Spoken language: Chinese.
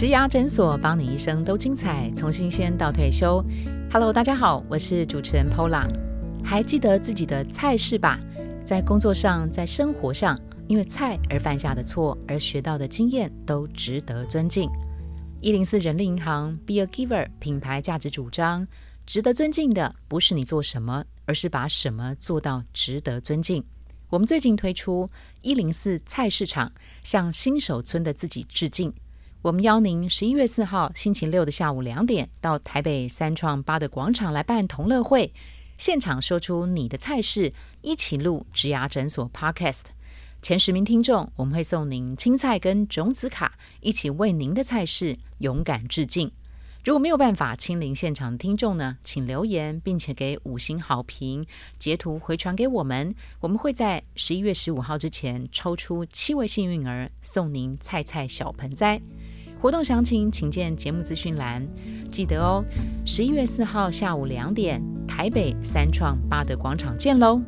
植牙诊所，帮你一生都精彩，从新鲜到退休。Hello，大家好，我是主持人 Pola。还记得自己的菜式吧？在工作上，在生活上，因为菜而犯下的错，而学到的经验，都值得尊敬。一零四人力银行 Be a Giver 品牌价值主张：值得尊敬的不是你做什么，而是把什么做到值得尊敬。我们最近推出一零四菜市场，向新手村的自己致敬。我们邀您十一月四号星期六的下午两点，到台北三创八的广场来办同乐会，现场说出你的菜式，一起录植牙诊所 Podcast。前十名听众，我们会送您青菜跟种子卡，一起为您的菜式勇敢致敬。如果没有办法亲临现场的听众呢，请留言，并且给五星好评，截图回传给我们。我们会在十一月十五号之前抽出七位幸运儿，送您菜菜小盆栽。活动详情请见节目资讯栏。记得哦，十一月四号下午两点，台北三创八德广场见喽！